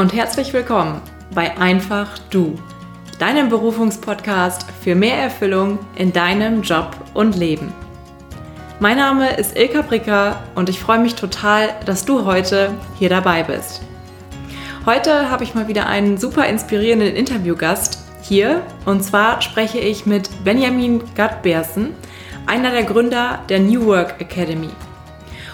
und herzlich willkommen bei Einfach Du, deinem Berufungspodcast für mehr Erfüllung in deinem Job und Leben. Mein Name ist Ilka Bricker und ich freue mich total, dass du heute hier dabei bist. Heute habe ich mal wieder einen super inspirierenden Interviewgast hier und zwar spreche ich mit Benjamin Gatbersen, einer der Gründer der New Work Academy.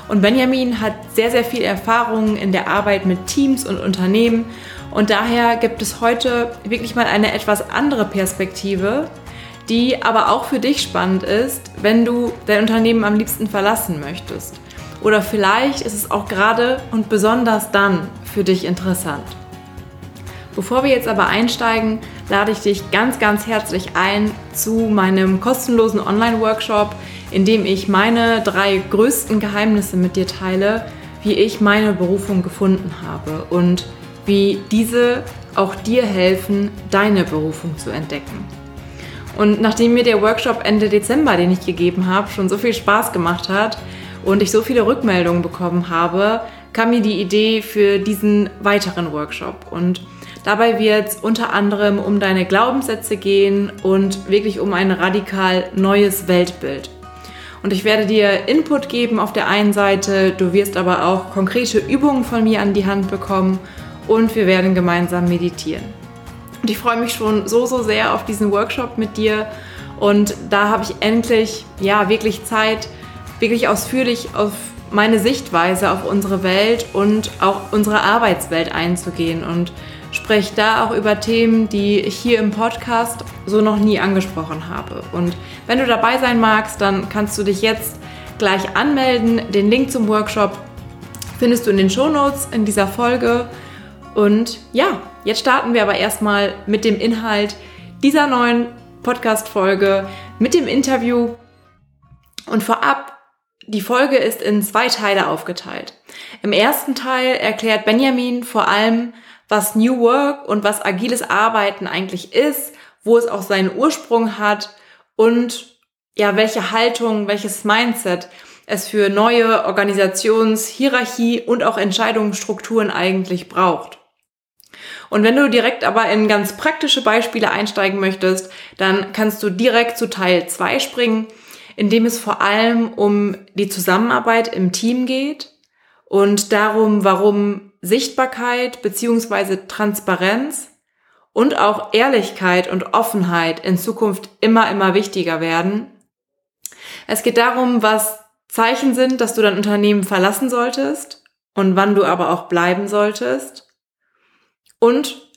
Und Benjamin hat sehr, sehr viel Erfahrung in der Arbeit mit Teams und Unternehmen. Und daher gibt es heute wirklich mal eine etwas andere Perspektive, die aber auch für dich spannend ist, wenn du dein Unternehmen am liebsten verlassen möchtest. Oder vielleicht ist es auch gerade und besonders dann für dich interessant. Bevor wir jetzt aber einsteigen, lade ich dich ganz, ganz herzlich ein zu meinem kostenlosen Online-Workshop, in dem ich meine drei größten Geheimnisse mit dir teile, wie ich meine Berufung gefunden habe und wie diese auch dir helfen, deine Berufung zu entdecken. Und nachdem mir der Workshop Ende Dezember, den ich gegeben habe, schon so viel Spaß gemacht hat und ich so viele Rückmeldungen bekommen habe, kam mir die Idee für diesen weiteren Workshop. Und Dabei wird es unter anderem um deine Glaubenssätze gehen und wirklich um ein radikal neues Weltbild. Und ich werde dir Input geben auf der einen Seite, du wirst aber auch konkrete Übungen von mir an die Hand bekommen. Und wir werden gemeinsam meditieren. Und ich freue mich schon so, so sehr auf diesen Workshop mit dir. Und da habe ich endlich, ja, wirklich Zeit, wirklich ausführlich auf meine Sichtweise auf unsere Welt und auch unsere Arbeitswelt einzugehen. Und spreche da auch über Themen, die ich hier im Podcast so noch nie angesprochen habe. Und wenn du dabei sein magst, dann kannst du dich jetzt gleich anmelden. Den Link zum Workshop findest du in den Shownotes in dieser Folge. Und ja, jetzt starten wir aber erstmal mit dem Inhalt dieser neuen Podcast-Folge, mit dem Interview. Und vorab, die Folge ist in zwei Teile aufgeteilt. Im ersten Teil erklärt Benjamin vor allem, was New Work und was agiles Arbeiten eigentlich ist, wo es auch seinen Ursprung hat und ja, welche Haltung, welches Mindset es für neue Organisations-, Hierarchie und auch Entscheidungsstrukturen eigentlich braucht. Und wenn du direkt aber in ganz praktische Beispiele einsteigen möchtest, dann kannst du direkt zu Teil 2 springen, in dem es vor allem um die Zusammenarbeit im Team geht und darum, warum Sichtbarkeit beziehungsweise Transparenz und auch Ehrlichkeit und Offenheit in Zukunft immer, immer wichtiger werden. Es geht darum, was Zeichen sind, dass du dein Unternehmen verlassen solltest und wann du aber auch bleiben solltest. Und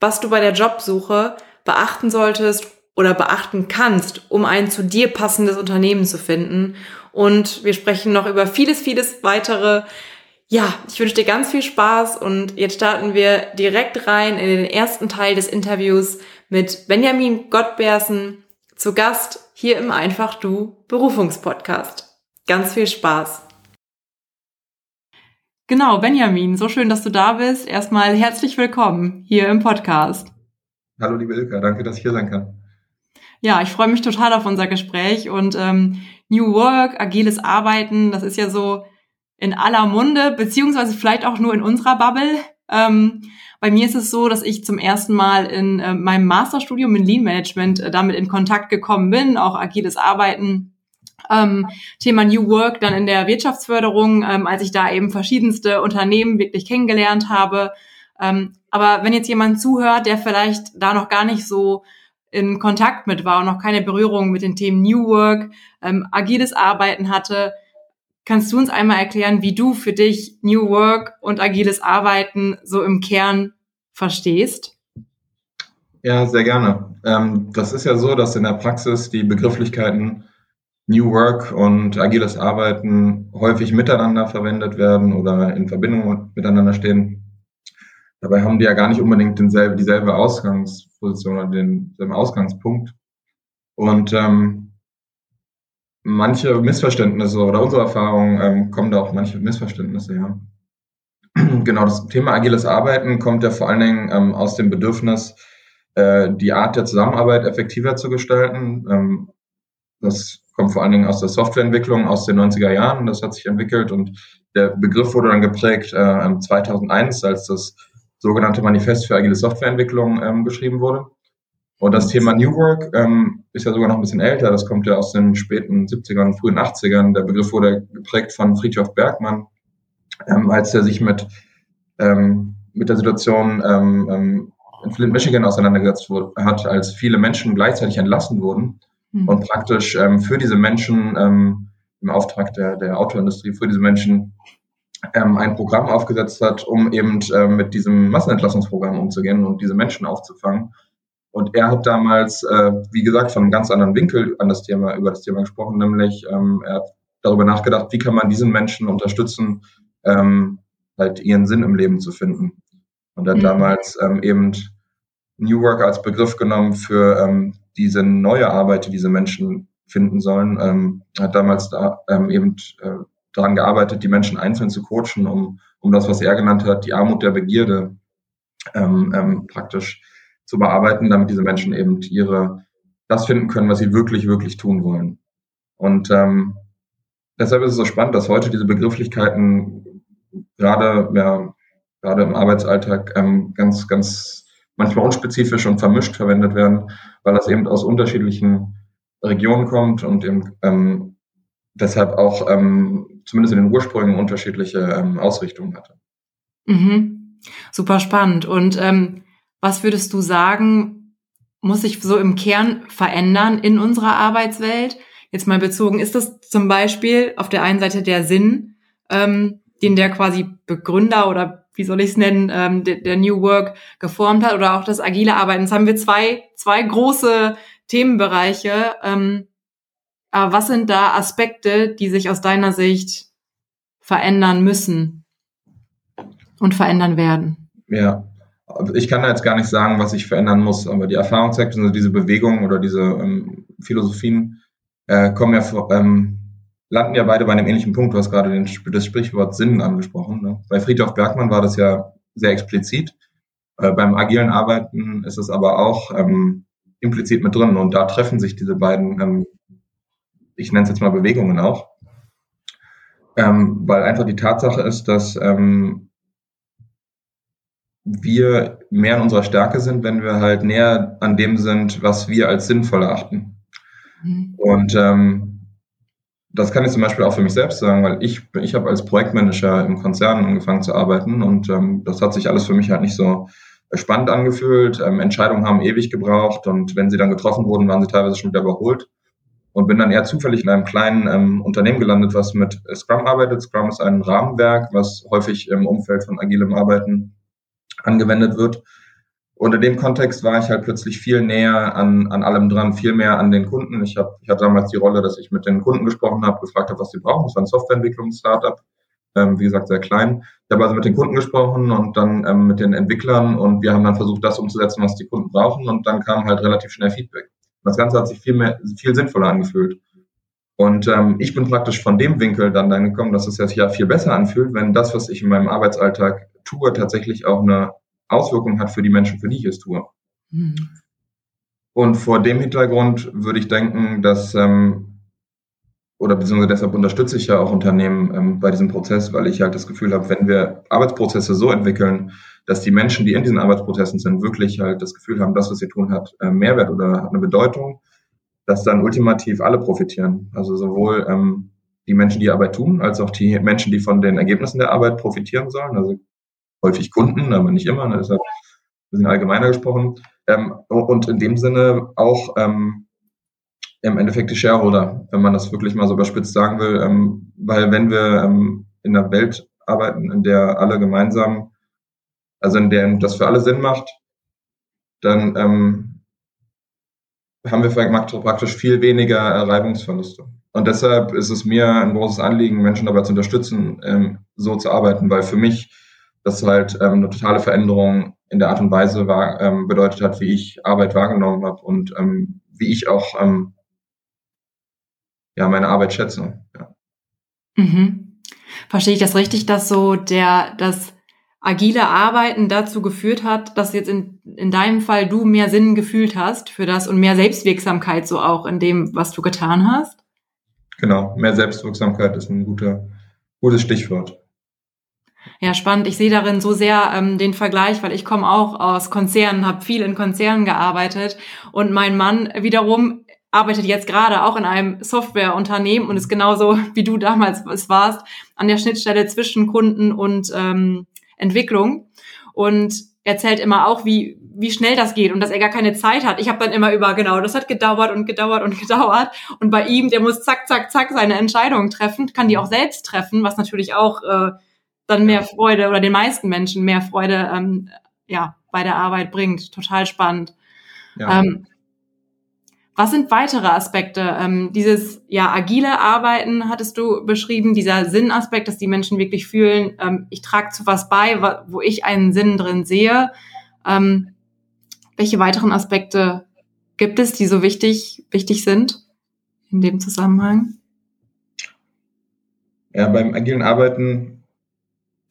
was du bei der Jobsuche beachten solltest oder beachten kannst, um ein zu dir passendes Unternehmen zu finden. Und wir sprechen noch über vieles, vieles weitere ja, ich wünsche dir ganz viel Spaß und jetzt starten wir direkt rein in den ersten Teil des Interviews mit Benjamin Gottbersen zu Gast hier im Einfach Du Berufungspodcast. Ganz viel Spaß. Genau, Benjamin, so schön, dass du da bist. Erstmal herzlich willkommen hier im Podcast. Hallo, liebe Ilka, danke, dass ich hier sein kann. Ja, ich freue mich total auf unser Gespräch und ähm, New Work, agiles Arbeiten, das ist ja so in aller Munde, beziehungsweise vielleicht auch nur in unserer Bubble. Ähm, bei mir ist es so, dass ich zum ersten Mal in äh, meinem Masterstudium in Lean Management äh, damit in Kontakt gekommen bin, auch agiles Arbeiten. Ähm, Thema New Work dann in der Wirtschaftsförderung, ähm, als ich da eben verschiedenste Unternehmen wirklich kennengelernt habe. Ähm, aber wenn jetzt jemand zuhört, der vielleicht da noch gar nicht so in Kontakt mit war und noch keine Berührung mit den Themen New Work, ähm, agiles Arbeiten hatte, Kannst du uns einmal erklären, wie du für dich New Work und agiles Arbeiten so im Kern verstehst? Ja, sehr gerne. Ähm, das ist ja so, dass in der Praxis die Begrifflichkeiten New Work und agiles Arbeiten häufig miteinander verwendet werden oder in Verbindung miteinander stehen. Dabei haben die ja gar nicht unbedingt denselbe, dieselbe Ausgangsposition oder denselben Ausgangspunkt. Und ähm, manche Missverständnisse oder unsere Erfahrungen ähm, kommen da auch manche Missverständnisse her. genau, das Thema agiles Arbeiten kommt ja vor allen Dingen ähm, aus dem Bedürfnis, äh, die Art der Zusammenarbeit effektiver zu gestalten. Ähm, das kommt vor allen Dingen aus der Softwareentwicklung aus den 90er Jahren. Das hat sich entwickelt und der Begriff wurde dann geprägt äh, 2001, als das sogenannte Manifest für agile Softwareentwicklung ähm, geschrieben wurde. Und das Thema New Work ähm, ist ja sogar noch ein bisschen älter. Das kommt ja aus den späten 70ern, frühen 80ern. Der Begriff wurde geprägt von Friedhof Bergmann, ähm, als er sich mit, ähm, mit der Situation ähm, ähm in Flint, Michigan auseinandergesetzt hat, als viele Menschen gleichzeitig entlassen wurden mhm. und praktisch ähm, für diese Menschen im Auftrag der, der Autoindustrie, für diese Menschen ein Programm aufgesetzt hat, um eben äh, mit diesem Massenentlassungsprogramm umzugehen und diese Menschen aufzufangen. Und er hat damals, äh, wie gesagt, von einem ganz anderen Winkel an das Thema, über das Thema gesprochen, nämlich ähm, er hat darüber nachgedacht, wie kann man diesen Menschen unterstützen, ähm, halt ihren Sinn im Leben zu finden. Und er hat mhm. damals ähm, eben New Work als Begriff genommen für ähm, diese neue Arbeit, die diese Menschen finden sollen. Ähm, hat damals da ähm, eben äh, daran gearbeitet, die Menschen einzeln zu coachen, um, um das, was er genannt hat, die Armut der Begierde ähm, ähm, praktisch zu bearbeiten, damit diese Menschen eben ihre das finden können, was sie wirklich, wirklich tun wollen. Und ähm, deshalb ist es so spannend, dass heute diese Begrifflichkeiten gerade, ja, gerade im Arbeitsalltag ähm, ganz, ganz manchmal unspezifisch und vermischt verwendet werden, weil das eben aus unterschiedlichen Regionen kommt und eben ähm, deshalb auch ähm, zumindest in den Ursprüngen unterschiedliche ähm, Ausrichtungen hatte. Mhm. Super spannend. Und ähm, was würdest du sagen, muss sich so im Kern verändern in unserer Arbeitswelt? Jetzt mal bezogen, ist das zum Beispiel auf der einen Seite der Sinn, ähm, den der quasi Begründer oder wie soll ich es nennen, ähm, der, der New Work geformt hat oder auch das agile Arbeiten. Jetzt haben wir zwei, zwei große Themenbereiche. Ähm, aber was sind da Aspekte, die sich aus deiner Sicht verändern müssen und verändern werden? Ja, ich kann da jetzt gar nicht sagen, was sich verändern muss, aber die Erfahrung zeigt, also diese Bewegungen oder diese ähm, Philosophien äh, kommen ja vor, ähm, landen ja beide bei einem ähnlichen Punkt. Du hast gerade den, das Sprichwort Sinn angesprochen. Ne? Bei Friedhof Bergmann war das ja sehr explizit. Äh, beim agilen Arbeiten ist es aber auch ähm, implizit mit drin und da treffen sich diese beiden ähm, ich nenne es jetzt mal Bewegungen auch, ähm, weil einfach die Tatsache ist, dass ähm, wir mehr in unserer Stärke sind, wenn wir halt näher an dem sind, was wir als sinnvoll erachten. Mhm. Und ähm, das kann ich zum Beispiel auch für mich selbst sagen, weil ich, ich habe als Projektmanager im Konzern angefangen zu arbeiten und ähm, das hat sich alles für mich halt nicht so spannend angefühlt. Ähm, Entscheidungen haben ewig gebraucht und wenn sie dann getroffen wurden, waren sie teilweise schon wieder überholt und bin dann eher zufällig in einem kleinen ähm, Unternehmen gelandet, was mit Scrum arbeitet. Scrum ist ein Rahmenwerk, was häufig im Umfeld von agilem Arbeiten angewendet wird. Und in dem Kontext war ich halt plötzlich viel näher an, an allem dran, viel mehr an den Kunden. Ich, hab, ich hatte damals die Rolle, dass ich mit den Kunden gesprochen habe, gefragt habe, was sie brauchen. Es war ein Softwareentwicklungs-Startup, ähm, wie gesagt, sehr klein. Ich habe also mit den Kunden gesprochen und dann ähm, mit den Entwicklern und wir haben dann versucht, das umzusetzen, was die Kunden brauchen. Und dann kam halt relativ schnell Feedback. Das Ganze hat sich viel mehr, viel sinnvoller angefühlt. Und ähm, ich bin praktisch von dem Winkel dann dann gekommen, dass es sich ja viel besser anfühlt, wenn das, was ich in meinem Arbeitsalltag tue, tatsächlich auch eine Auswirkung hat für die Menschen, für die ich es tue. Mhm. Und vor dem Hintergrund würde ich denken, dass ähm, oder beziehungsweise deshalb unterstütze ich ja auch Unternehmen ähm, bei diesem Prozess, weil ich halt das Gefühl habe, wenn wir Arbeitsprozesse so entwickeln, dass die Menschen, die in diesen Arbeitsprozessen sind, wirklich halt das Gefühl haben, das, was sie tun, hat äh, Mehrwert oder hat eine Bedeutung, dass dann ultimativ alle profitieren. Also sowohl ähm, die Menschen, die Arbeit tun, als auch die Menschen, die von den Ergebnissen der Arbeit profitieren sollen. Also häufig Kunden, aber nicht immer, ne, deshalb ein bisschen allgemeiner gesprochen. Ähm, und in dem Sinne auch ähm, im Endeffekt die Shareholder, wenn man das wirklich mal so überspitzt sagen will. Ähm, weil wenn wir ähm, in einer Welt arbeiten, in der alle gemeinsam, also in der das für alle Sinn macht, dann ähm, haben wir praktisch viel weniger Reibungsverluste. Und deshalb ist es mir ein großes Anliegen, Menschen dabei zu unterstützen, ähm, so zu arbeiten, weil für mich das halt ähm, eine totale Veränderung in der Art und Weise war, ähm, bedeutet hat, wie ich Arbeit wahrgenommen habe und ähm, wie ich auch ähm, ja, meine Arbeit schätze. Ja. Mhm. Verstehe ich das richtig, dass so der, das agile Arbeiten dazu geführt hat, dass jetzt in, in deinem Fall du mehr Sinn gefühlt hast für das und mehr Selbstwirksamkeit so auch in dem, was du getan hast? Genau, mehr Selbstwirksamkeit ist ein guter, gutes Stichwort. Ja, spannend. Ich sehe darin so sehr ähm, den Vergleich, weil ich komme auch aus Konzernen, habe viel in Konzernen gearbeitet und mein Mann wiederum arbeitet jetzt gerade auch in einem Softwareunternehmen und ist genauso wie du damals es warst an der Schnittstelle zwischen Kunden und ähm, Entwicklung und erzählt immer auch, wie wie schnell das geht und dass er gar keine Zeit hat. Ich habe dann immer über genau, das hat gedauert und gedauert und gedauert und bei ihm, der muss zack zack zack seine Entscheidungen treffen, kann die auch selbst treffen, was natürlich auch äh, dann mehr Freude oder den meisten Menschen mehr Freude ähm, ja bei der Arbeit bringt. Total spannend. Ja. Ähm, was sind weitere Aspekte? Ähm, dieses ja agile Arbeiten hattest du beschrieben, dieser Sinnaspekt, dass die Menschen wirklich fühlen, ähm, ich trage zu was bei, wo ich einen Sinn drin sehe. Ähm, welche weiteren Aspekte gibt es, die so wichtig wichtig sind in dem Zusammenhang? Ja, beim agilen Arbeiten,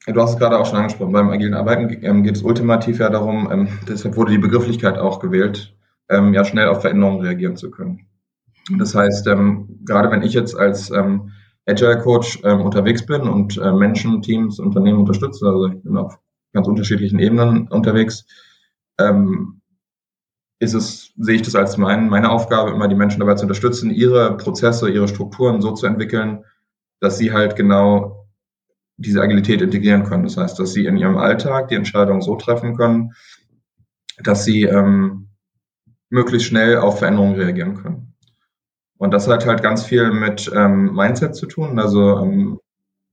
du hast es gerade auch schon angesprochen, beim agilen Arbeiten ähm, geht es ultimativ ja darum, ähm, deshalb wurde die Begrifflichkeit auch gewählt, ähm, ja schnell auf Veränderungen reagieren zu können. Das heißt, ähm, gerade wenn ich jetzt als ähm, Agile Coach ähm, unterwegs bin und äh, Menschen, Teams, Unternehmen unterstütze, also ich bin auf ganz unterschiedlichen Ebenen unterwegs, ähm, ist es, sehe ich das als mein, meine Aufgabe, immer die Menschen dabei zu unterstützen, ihre Prozesse, ihre Strukturen so zu entwickeln, dass sie halt genau diese Agilität integrieren können. Das heißt, dass sie in ihrem Alltag die Entscheidungen so treffen können, dass sie ähm, möglichst schnell auf Veränderungen reagieren können. Und das hat halt ganz viel mit ähm, Mindset zu tun, also ähm,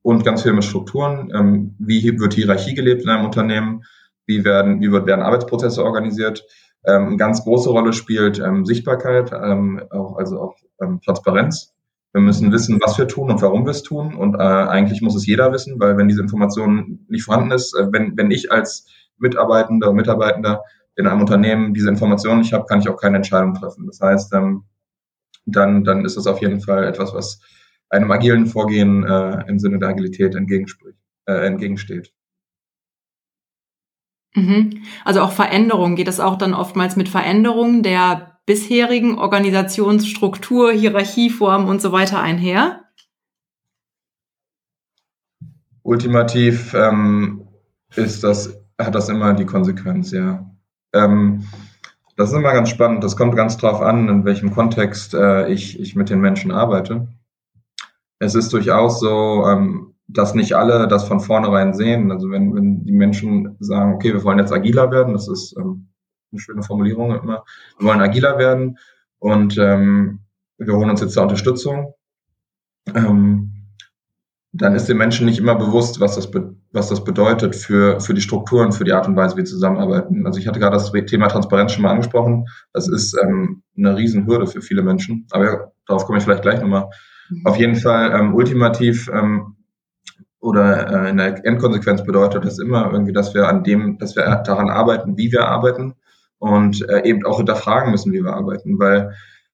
und ganz viel mit Strukturen. Ähm, wie wird Hierarchie gelebt in einem Unternehmen? Wie werden, wie wird, werden Arbeitsprozesse organisiert? Ähm, eine ganz große Rolle spielt ähm, Sichtbarkeit, ähm, auch, also auch ähm, Transparenz. Wir müssen wissen, was wir tun und warum wir es tun. Und äh, eigentlich muss es jeder wissen, weil wenn diese Information nicht vorhanden ist, äh, wenn, wenn ich als Mitarbeitender, Mitarbeitender in einem Unternehmen diese Informationen nicht habe, kann ich auch keine Entscheidung treffen. Das heißt, ähm, dann, dann ist das auf jeden Fall etwas, was einem agilen Vorgehen äh, im Sinne der Agilität entgegenspricht, äh, entgegensteht. Mhm. Also auch Veränderung, geht das auch dann oftmals mit Veränderungen der bisherigen Organisationsstruktur, Hierarchieform und so weiter einher? Ultimativ ähm, ist das, hat das immer die Konsequenz, ja. Ähm, das ist immer ganz spannend. Das kommt ganz drauf an, in welchem Kontext äh, ich, ich mit den Menschen arbeite. Es ist durchaus so, ähm, dass nicht alle das von vornherein sehen. Also wenn, wenn die Menschen sagen, okay, wir wollen jetzt agiler werden, das ist ähm, eine schöne Formulierung immer, wir wollen agiler werden und ähm, wir holen uns jetzt da Unterstützung, ähm, dann ist den Menschen nicht immer bewusst, was das, was das bedeutet für, für die Strukturen, für die Art und Weise, wie wir zusammenarbeiten. Also ich hatte gerade das Thema Transparenz schon mal angesprochen. Das ist ähm, eine Riesenhürde für viele Menschen. Aber ja, darauf komme ich vielleicht gleich nochmal. Mhm. Auf jeden Fall ähm, ultimativ ähm, oder äh, in der Endkonsequenz bedeutet das immer irgendwie, dass wir an dem, dass wir daran arbeiten, wie wir arbeiten und äh, eben auch hinterfragen müssen, wie wir arbeiten. Weil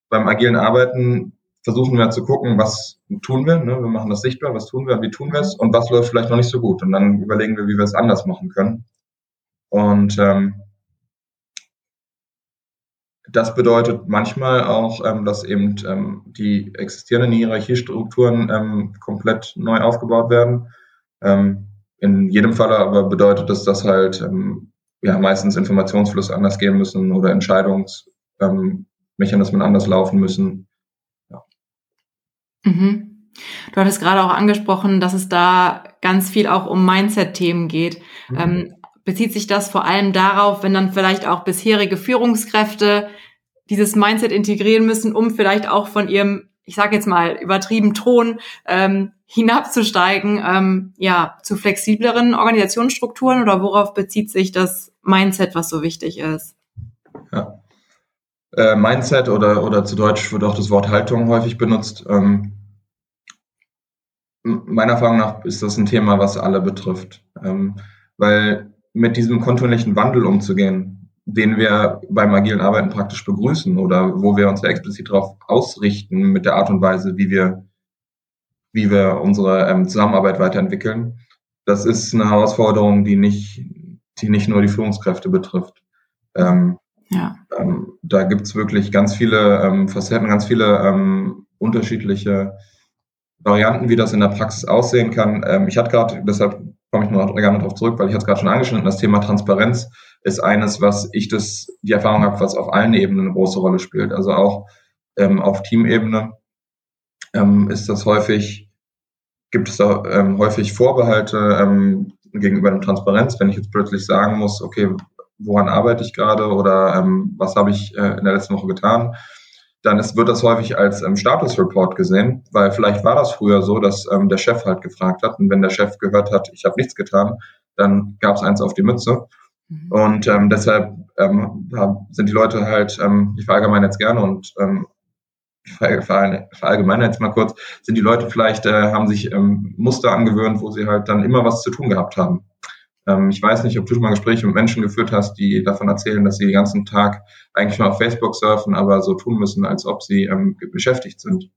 beim agilen Arbeiten versuchen wir zu gucken, was tun wir. Ne? Wir machen das sichtbar, was tun wir, wie tun wir es und was läuft vielleicht noch nicht so gut. Und dann überlegen wir, wie wir es anders machen können. Und ähm, das bedeutet manchmal auch, ähm, dass eben ähm, die existierenden Hierarchiestrukturen ähm, komplett neu aufgebaut werden. Ähm, in jedem Fall aber bedeutet es, dass halt ähm, ja meistens Informationsfluss anders gehen müssen oder Entscheidungsmechanismen anders laufen müssen. Mhm. Du hattest gerade auch angesprochen, dass es da ganz viel auch um Mindset-Themen geht. Mhm. Ähm, bezieht sich das vor allem darauf, wenn dann vielleicht auch bisherige Führungskräfte dieses Mindset integrieren müssen, um vielleicht auch von ihrem, ich sage jetzt mal, übertrieben Ton ähm, hinabzusteigen, ähm, ja, zu flexibleren Organisationsstrukturen oder worauf bezieht sich das Mindset, was so wichtig ist? Ja äh, Mindset oder, oder zu Deutsch wird auch das Wort Haltung häufig benutzt. Ähm, meiner Erfahrung nach ist das ein Thema, was alle betrifft. Ähm, weil mit diesem kontinuierlichen Wandel umzugehen, den wir beim agilen Arbeiten praktisch begrüßen oder wo wir uns ja explizit darauf ausrichten mit der Art und Weise, wie wir, wie wir unsere ähm, Zusammenarbeit weiterentwickeln, das ist eine Herausforderung, die nicht, die nicht nur die Führungskräfte betrifft. Ähm, ja. Ähm, da gibt's wirklich ganz viele ähm, Facetten, ganz viele ähm, unterschiedliche Varianten, wie das in der Praxis aussehen kann. Ähm, ich hatte gerade, deshalb komme ich noch gerne darauf zurück, weil ich jetzt gerade schon angeschnitten, das Thema Transparenz ist eines, was ich das, die Erfahrung habe, was auf allen Ebenen eine große Rolle spielt. Also auch ähm, auf Teamebene ähm, ist das häufig, gibt es da häufig Vorbehalte gegenüber der Transparenz, wenn ich jetzt plötzlich sagen muss, okay, woran arbeite ich gerade oder ähm, was habe ich äh, in der letzten Woche getan, dann ist, wird das häufig als ähm, Statusreport gesehen, weil vielleicht war das früher so, dass ähm, der Chef halt gefragt hat und wenn der Chef gehört hat, ich habe nichts getan, dann gab es eins auf die Mütze. Mhm. Und ähm, deshalb ähm, sind die Leute halt, ähm, ich verallgemeine jetzt gerne und ähm, ich verallgemeine jetzt mal kurz, sind die Leute vielleicht, äh, haben sich ähm, Muster angewöhnt, wo sie halt dann immer was zu tun gehabt haben. Ähm, ich weiß nicht, ob du schon mal Gespräche mit Menschen geführt hast, die davon erzählen, dass sie den ganzen Tag eigentlich nur auf Facebook surfen, aber so tun müssen, als ob sie ähm, beschäftigt sind.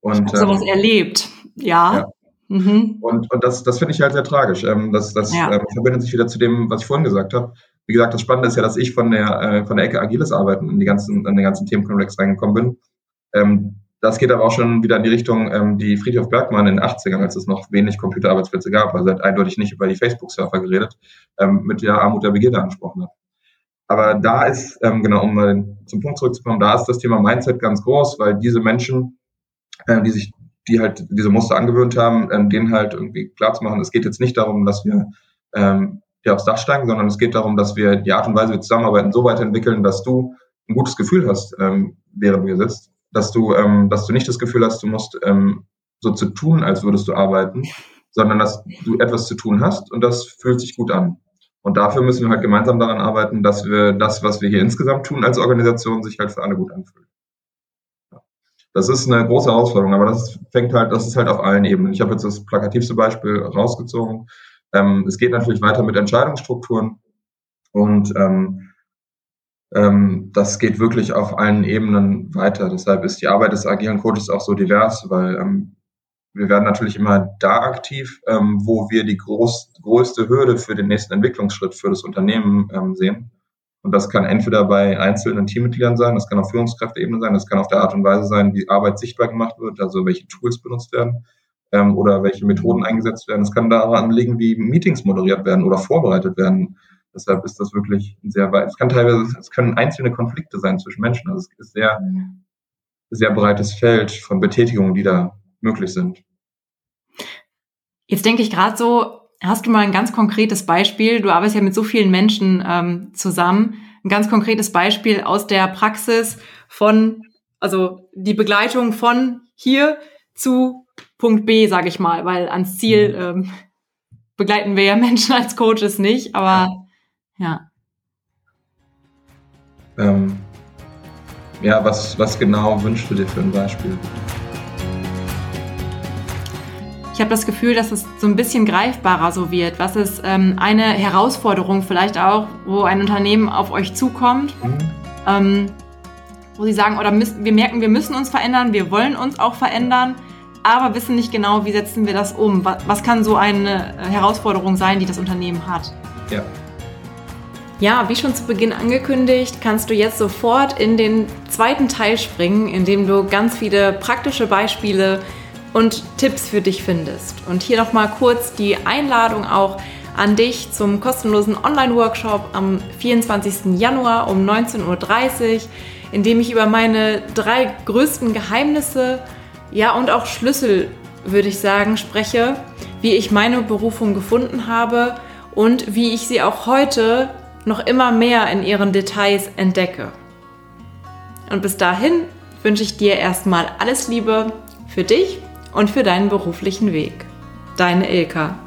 Und, ich habe sowas ähm, erlebt, ja. ja. Mhm. Und, und das, das finde ich halt sehr tragisch. Ähm, das das ja. ähm, verbindet sich wieder zu dem, was ich vorhin gesagt habe. Wie gesagt, das Spannende ist ja, dass ich von der, äh, von der Ecke agiles Arbeiten in die ganzen, in den ganzen Themenkomplex reingekommen bin. Ähm, das geht aber auch schon wieder in die Richtung, ähm, die Friedhof Bergmann in den 80ern, als es noch wenig Computerarbeitsplätze gab, also hat eindeutig nicht über die Facebook-Surfer geredet, ähm, mit der Armut der Begierde angesprochen hat. Aber da ist, ähm, genau, um mal zum Punkt zurückzukommen, da ist das Thema Mindset ganz groß, weil diese Menschen, äh, die sich, die halt diese Muster angewöhnt haben, ähm, denen halt irgendwie klar zu machen, es geht jetzt nicht darum, dass wir ähm, hier aufs Dach steigen, sondern es geht darum, dass wir die Art und Weise, wie wir zusammenarbeiten, so weiterentwickeln, dass du ein gutes Gefühl hast, ähm, während du hier sitzt dass du, ähm, dass du nicht das Gefühl hast, du musst ähm, so zu tun, als würdest du arbeiten, sondern dass du etwas zu tun hast und das fühlt sich gut an. Und dafür müssen wir halt gemeinsam daran arbeiten, dass wir das, was wir hier insgesamt tun als Organisation, sich halt für alle gut anfühlt. Das ist eine große Herausforderung, aber das fängt halt, das ist halt auf allen Ebenen. Ich habe jetzt das plakativste Beispiel rausgezogen. Ähm, es geht natürlich weiter mit Entscheidungsstrukturen und ähm, ähm, das geht wirklich auf allen Ebenen weiter. Deshalb ist die Arbeit des agilen Coaches auch so divers, weil ähm, wir werden natürlich immer da aktiv, ähm, wo wir die groß, größte Hürde für den nächsten Entwicklungsschritt für das Unternehmen ähm, sehen. Und das kann entweder bei einzelnen Teammitgliedern sein, das kann auf Führungskräfteebene sein, das kann auf der Art und Weise sein, wie Arbeit sichtbar gemacht wird, also welche Tools benutzt werden ähm, oder welche Methoden eingesetzt werden. Es kann daran liegen, wie Meetings moderiert werden oder vorbereitet werden Deshalb ist das wirklich sehr weit. Es kann teilweise, es können einzelne Konflikte sein zwischen Menschen. Also es ist sehr, sehr breites Feld von Betätigungen, die da möglich sind. Jetzt denke ich gerade so, hast du mal ein ganz konkretes Beispiel? Du arbeitest ja mit so vielen Menschen ähm, zusammen. Ein ganz konkretes Beispiel aus der Praxis von, also die Begleitung von hier zu Punkt B, sage ich mal, weil ans Ziel mhm. ähm, begleiten wir ja Menschen als Coaches nicht, aber ja. Ähm, ja, was, was genau wünschst du dir für ein Beispiel? Ich habe das Gefühl, dass es so ein bisschen greifbarer so wird. Was ist ähm, eine Herausforderung vielleicht auch, wo ein Unternehmen auf euch zukommt, mhm. ähm, wo sie sagen, oder müssen, wir merken, wir müssen uns verändern, wir wollen uns auch verändern, aber wissen nicht genau, wie setzen wir das um. Was, was kann so eine Herausforderung sein, die das Unternehmen hat? Ja, ja, wie schon zu Beginn angekündigt, kannst du jetzt sofort in den zweiten Teil springen, in dem du ganz viele praktische Beispiele und Tipps für dich findest. Und hier nochmal kurz die Einladung auch an dich zum kostenlosen Online-Workshop am 24. Januar um 19.30 Uhr, in dem ich über meine drei größten Geheimnisse, ja und auch Schlüssel, würde ich sagen, spreche, wie ich meine Berufung gefunden habe und wie ich sie auch heute noch immer mehr in ihren Details entdecke. Und bis dahin wünsche ich dir erstmal alles Liebe für dich und für deinen beruflichen Weg. Deine Ilka.